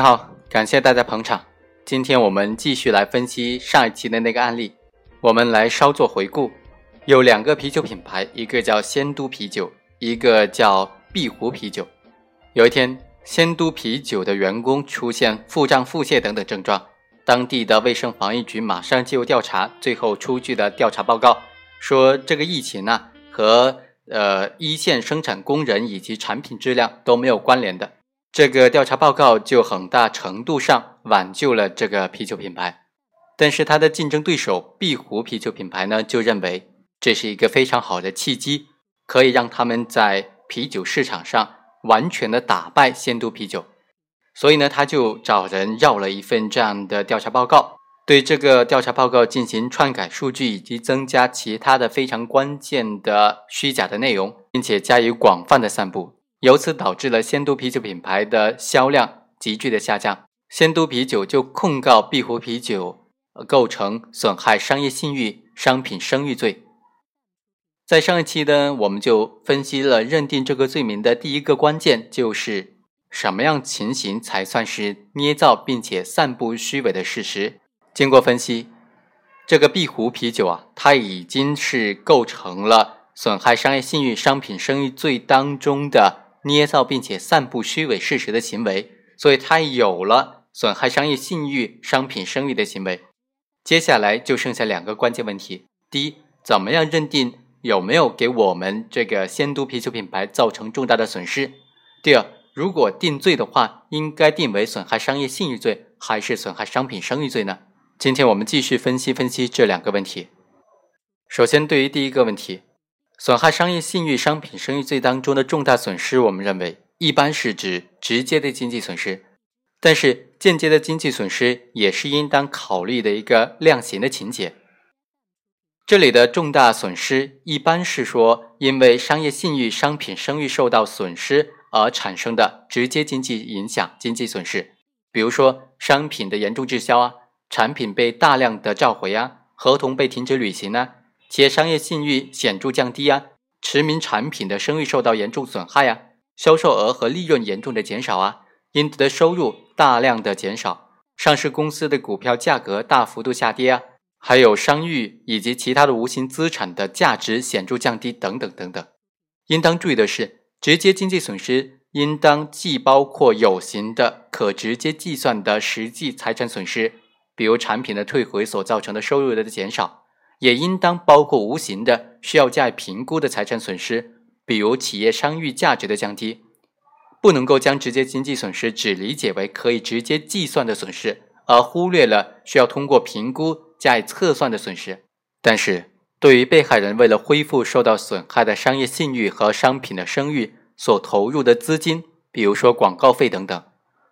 好，感谢大家捧场。今天我们继续来分析上一期的那个案例，我们来稍作回顾。有两个啤酒品牌，一个叫仙都啤酒，一个叫碧湖啤酒。有一天，仙都啤酒的员工出现腹胀、腹泻等等症状，当地的卫生防疫局马上介入调查，最后出具的调查报告说，这个疫情呢和呃一线生产工人以及产品质量都没有关联的。这个调查报告就很大程度上挽救了这个啤酒品牌，但是它的竞争对手碧湖啤酒品牌呢，就认为这是一个非常好的契机，可以让他们在啤酒市场上完全的打败仙都啤酒，所以呢，他就找人要了一份这样的调查报告，对这个调查报告进行篡改数据以及增加其他的非常关键的虚假的内容，并且加以广泛的散布。由此导致了仙都啤酒品牌的销量急剧的下降，仙都啤酒就控告碧湖啤酒构成损害商业信誉、商品声誉罪。在上一期呢，我们就分析了认定这个罪名的第一个关键，就是什么样情形才算是捏造并且散布虚伪的事实。经过分析，这个碧湖啤酒啊，它已经是构成了损害商业信誉、商品声誉罪当中的。捏造并且散布虚伪事实的行为，所以他有了损害商业信誉、商品声誉的行为。接下来就剩下两个关键问题：第一，怎么样认定有没有给我们这个仙都啤酒品牌造成重大的损失？第二，如果定罪的话，应该定为损害商业信誉罪还是损害商品声誉罪呢？今天我们继续分析分析这两个问题。首先，对于第一个问题。损害商业信誉、商品声誉罪当中的重大损失，我们认为一般是指直接的经济损失，但是间接的经济损失也是应当考虑的一个量刑的情节。这里的重大损失一般是说，因为商业信誉、商品声誉受到损失而产生的直接经济影响、经济损失，比如说商品的严重滞销啊，产品被大量的召回啊，合同被停止履行呢。企业商业信誉显著降低啊，驰名产品的声誉受到严重损害啊，销售额和利润严重的减少啊，应得的收入大量的减少，上市公司的股票价格大幅度下跌啊，还有商誉以及其他的无形资产的价值显著降低等等等等。应当注意的是，直接经济损失应当既包括有形的可直接计算的实际财产损失，比如产品的退回所造成的收入的减少。也应当包括无形的需要加以评估的财产损失，比如企业商誉价值的降低。不能够将直接经济损失只理解为可以直接计算的损失，而忽略了需要通过评估加以测算的损失。但是，对于被害人为了恢复受到损害的商业信誉和商品的声誉所投入的资金，比如说广告费等等，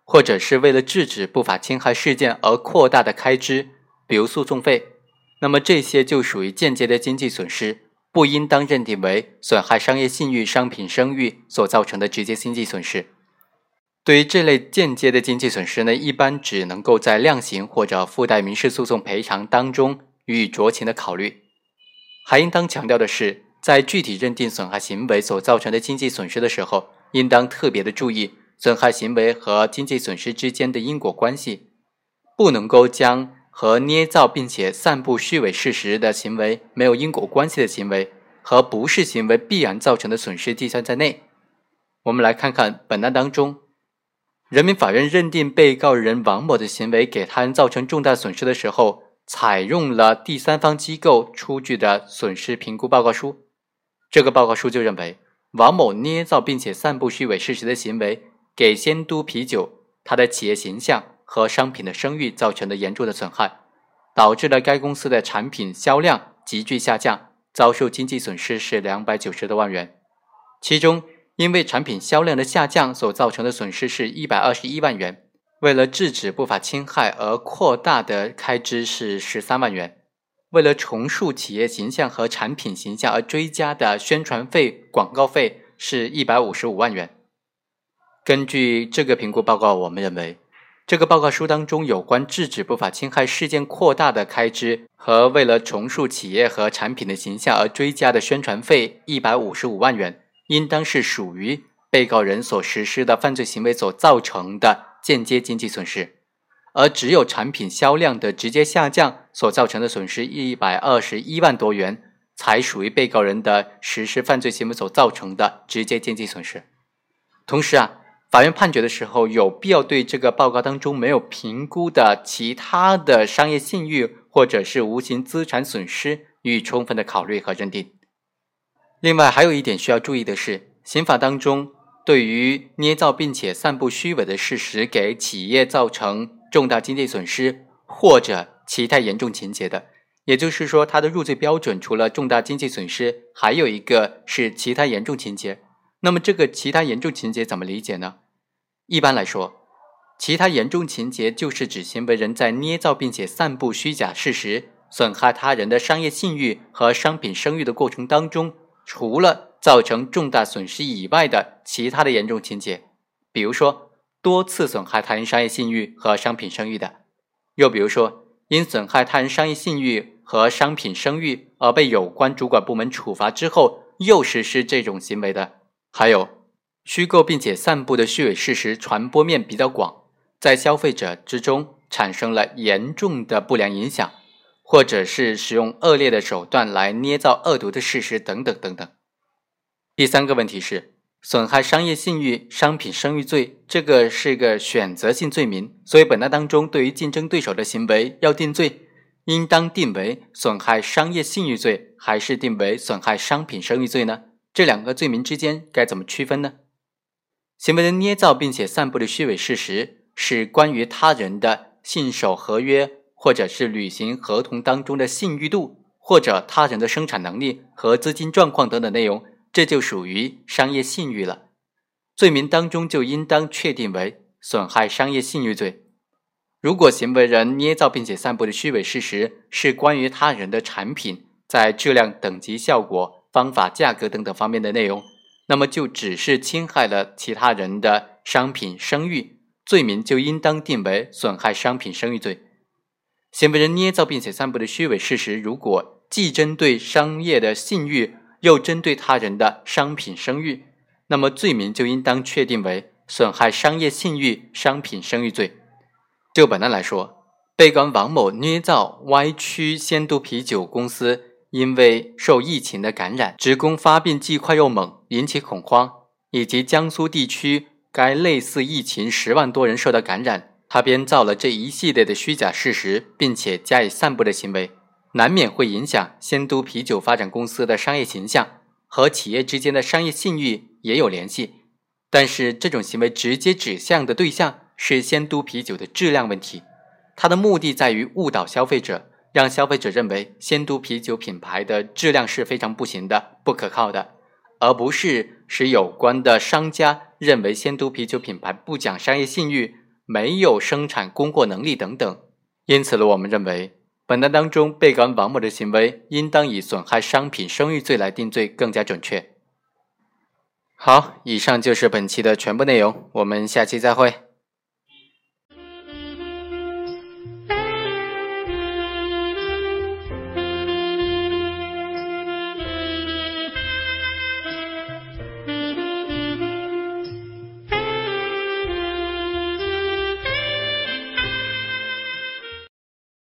或者是为了制止不法侵害事件而扩大的开支，比如诉讼费。那么这些就属于间接的经济损失，不应当认定为损害商业信誉、商品声誉所造成的直接经济损失。对于这类间接的经济损失呢，一般只能够在量刑或者附带民事诉讼赔偿当中予以酌情的考虑。还应当强调的是，在具体认定损害行为所造成的经济损失的时候，应当特别的注意损害行为和经济损失之间的因果关系，不能够将。和捏造并且散布虚伪事实的行为没有因果关系的行为和不是行为必然造成的损失计算在内。我们来看看本案当中，人民法院认定被告人王某的行为给他人造成重大损失的时候，采用了第三方机构出具的损失评估报告书。这个报告书就认为，王某捏造并且散布虚伪事实的行为给仙都啤酒他的企业形象。和商品的声誉造成的严重的损害，导致了该公司的产品销量急剧下降，遭受经济损失是两百九十多万元。其中，因为产品销量的下降所造成的损失是一百二十一万元，为了制止不法侵害而扩大的开支是十三万元，为了重塑企业形象和产品形象而追加的宣传费、广告费是一百五十五万元。根据这个评估报告，我们认为。这个报告书当中有关制止不法侵害事件扩大的开支和为了重塑企业和产品的形象而追加的宣传费一百五十五万元，应当是属于被告人所实施的犯罪行为所造成的间接经济损失，而只有产品销量的直接下降所造成的损失一百二十一万多元，才属于被告人的实施犯罪行为所造成的直接经济损失。同时啊，法院判决的时候有必要对这个报告当中没有评估的其他的商业信誉或者是无形资产损失予以充分的考虑和认定。另外，还有一点需要注意的是，刑法当中对于捏造并且散布虚伪的事实，给企业造成重大经济损失或者其他严重情节的，也就是说，它的入罪标准除了重大经济损失，还有一个是其他严重情节。那么，这个其他严重情节怎么理解呢？一般来说，其他严重情节就是指行为人在捏造并且散布虚假事实，损害他人的商业信誉和商品声誉的过程当中。除了造成重大损失以外的其他的严重情节，比如说多次损害他人商业信誉和商品声誉的，又比如说因损害他人商业信誉和商品声誉而被有关主管部门处罚之后又实施这种行为的，还有虚构并且散布的虚伪事实传播面比较广，在消费者之中产生了严重的不良影响。或者是使用恶劣的手段来捏造恶毒的事实等等等等。第三个问题是损害商业信誉、商品声誉罪，这个是个选择性罪名，所以本案当中对于竞争对手的行为要定罪，应当定为损害商业信誉罪，还是定为损害商品声誉罪呢？这两个罪名之间该怎么区分呢？行为人捏造并且散布的虚伪事实，是关于他人的信守合约。或者是履行合同当中的信誉度，或者他人的生产能力和资金状况等等内容，这就属于商业信誉了。罪名当中就应当确定为损害商业信誉罪。如果行为人捏造并且散布的虚伪事实是关于他人的产品在质量、等级、效果、方法、价格等等方面的内容，那么就只是侵害了其他人的商品声誉，罪名就应当定为损害商品声誉罪。行为人捏造并且散布的虚伪事实，如果既针对商业的信誉，又针对他人的商品声誉，那么罪名就应当确定为损害商业信誉、商品声誉罪。就本案来说，被告人王某捏造歪曲仙都啤酒公司因为受疫情的感染，职工发病既快又猛，引起恐慌，以及江苏地区该类似疫情十万多人受到感染。他编造了这一系列的虚假事实，并且加以散布的行为，难免会影响仙都啤酒发展公司的商业形象，和企业之间的商业信誉也有联系。但是，这种行为直接指向的对象是仙都啤酒的质量问题，它的目的在于误导消费者，让消费者认为仙都啤酒品牌的质量是非常不行的、不可靠的，而不是使有关的商家认为仙都啤酒品牌不讲商业信誉。没有生产供货能力等等，因此呢，我们认为本案当中被告人王某的行为应当以损害商品声誉罪来定罪更加准确。好，以上就是本期的全部内容，我们下期再会。